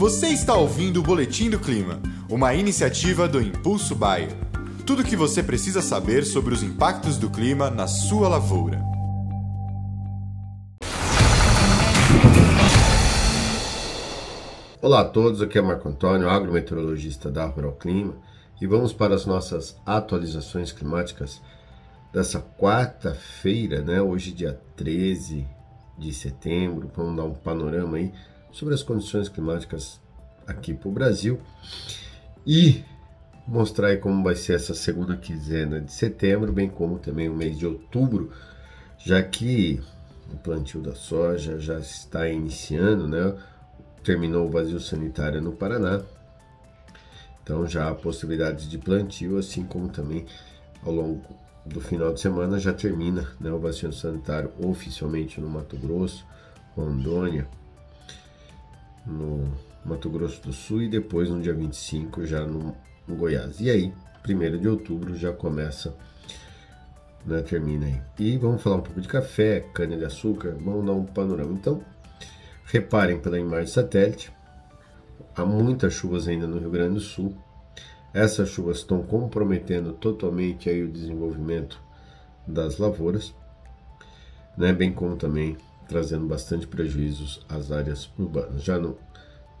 Você está ouvindo o Boletim do Clima, uma iniciativa do Impulso Bayer. Tudo o que você precisa saber sobre os impactos do clima na sua lavoura. Olá a todos, aqui é Marco Antônio, agrometeorologista da Rural Clima, e vamos para as nossas atualizações climáticas dessa quarta-feira, né? Hoje, dia 13 de setembro. Vamos dar um panorama aí sobre as condições climáticas aqui para o Brasil e mostrar aí como vai ser essa segunda quinzena de setembro, bem como também o mês de outubro, já que o plantio da soja já está iniciando, né? Terminou o vazio sanitário no Paraná, então já há possibilidades de plantio, assim como também ao longo do final de semana já termina né, o vazio sanitário oficialmente no Mato Grosso, Rondônia, no Mato Grosso do Sul e depois no dia 25 já no, Goiás. E aí, 1 de outubro já começa, né, termina aí. E vamos falar um pouco de café, cana-de-açúcar, vamos dar um panorama. Então, reparem pela imagem satélite, há muitas chuvas ainda no Rio Grande do Sul, essas chuvas estão comprometendo totalmente aí o desenvolvimento das lavouras, né, bem como também trazendo bastante prejuízos às áreas urbanas. Já no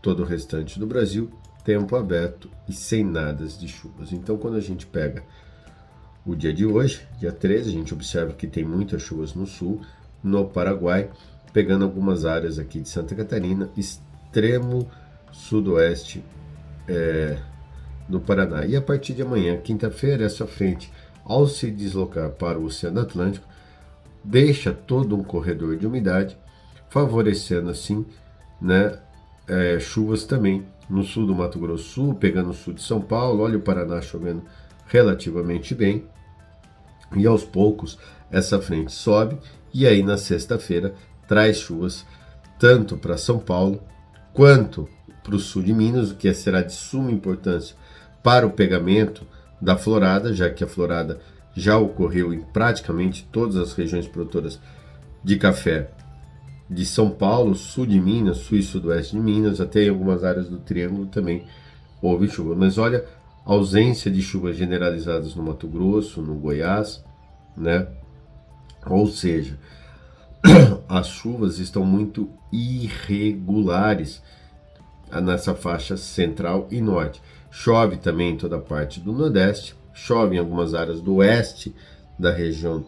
todo o restante do Brasil, tempo aberto e sem nada de chuvas. Então, quando a gente pega o dia de hoje, dia 13, a gente observa que tem muitas chuvas no sul, no Paraguai, pegando algumas áreas aqui de Santa Catarina, extremo sudoeste é, no Paraná. E a partir de amanhã, quinta-feira, essa frente, ao se deslocar para o Oceano Atlântico, deixa todo um corredor de umidade, favorecendo assim né, é, chuvas também no sul do Mato Grosso Sul, pegando o sul de São Paulo, olha o Paraná chovendo relativamente bem. E aos poucos essa frente sobe e aí na sexta-feira traz chuvas tanto para São Paulo quanto para o sul de Minas, o que será de suma importância para o pegamento da florada, já que a florada já ocorreu em praticamente todas as regiões produtoras de café de São Paulo, sul de Minas, sul e sudoeste de Minas, até em algumas áreas do Triângulo também houve chuva. Mas olha, ausência de chuvas generalizadas no Mato Grosso, no Goiás, né? Ou seja, as chuvas estão muito irregulares nessa faixa central e norte. Chove também em toda a parte do Nordeste, chove em algumas áreas do oeste da região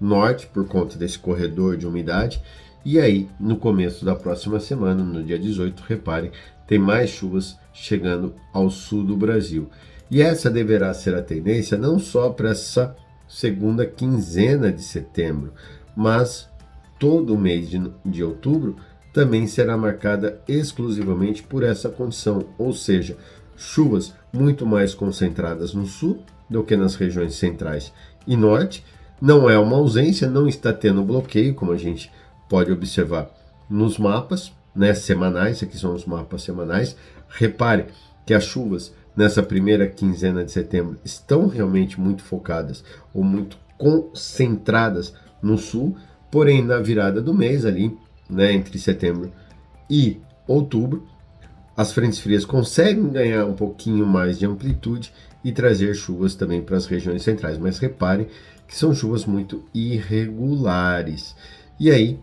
norte por conta desse corredor de umidade. E aí, no começo da próxima semana, no dia 18, reparem, tem mais chuvas chegando ao sul do Brasil. E essa deverá ser a tendência não só para essa segunda quinzena de setembro, mas todo o mês de, de outubro também será marcada exclusivamente por essa condição, ou seja, chuvas muito mais concentradas no sul do que nas regiões centrais e norte. Não é uma ausência, não está tendo bloqueio, como a gente pode observar nos mapas né, semanais, aqui são os mapas semanais. Repare que as chuvas nessa primeira quinzena de setembro estão realmente muito focadas ou muito concentradas no sul, porém na virada do mês ali, né, entre setembro e outubro, as frentes frias conseguem ganhar um pouquinho mais de amplitude e trazer chuvas também para as regiões centrais, mas reparem que são chuvas muito irregulares. E aí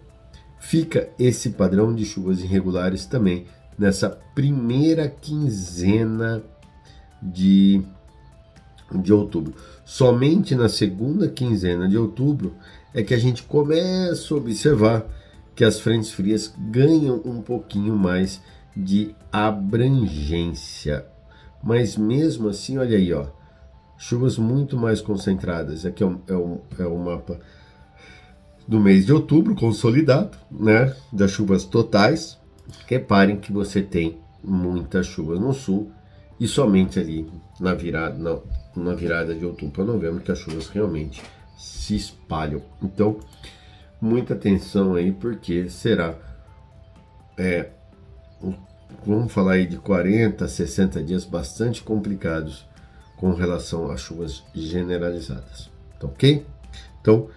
fica esse padrão de chuvas irregulares também nessa primeira quinzena de, de outubro. Somente na segunda quinzena de outubro é que a gente começa a observar que as frentes frias ganham um pouquinho mais de abrangência. Mas mesmo assim, olha aí, ó, chuvas muito mais concentradas. Aqui é um, é um, é um mapa do mês de outubro, consolidado, né? Das chuvas totais. Reparem que você tem muitas chuvas no sul e somente ali na virada, na, na virada de outubro para novembro que as chuvas realmente se espalham. Então, muita atenção aí, porque será é, vamos falar aí de 40, 60 dias bastante complicados com relação às chuvas generalizadas. Tá ok? Então,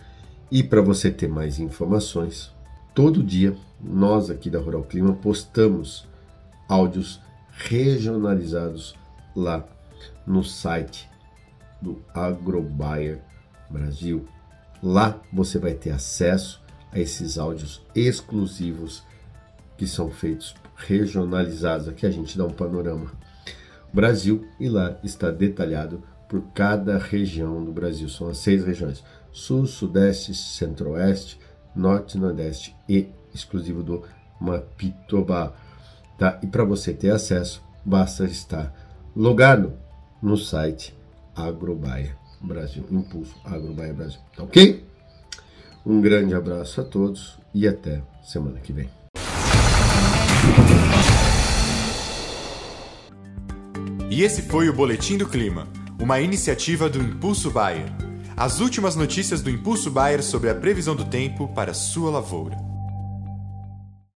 e para você ter mais informações, todo dia nós aqui da Rural Clima postamos áudios regionalizados lá no site do Agrobuyer Brasil. Lá você vai ter acesso a esses áudios exclusivos que são feitos regionalizados. Aqui a gente dá um panorama Brasil e lá está detalhado por cada região do Brasil. São as seis regiões: Sul, Sudeste, Centro-Oeste, Norte, Nordeste e exclusivo do Mapitobá. Tá? E para você ter acesso, basta estar logado no site Agrobaia Brasil, Impulso Agrobaia Brasil. Tá ok? Um grande abraço a todos e até semana que vem. E esse foi o Boletim do Clima, uma iniciativa do Impulso Bayer. As últimas notícias do Impulso Bayer sobre a previsão do tempo para sua lavoura.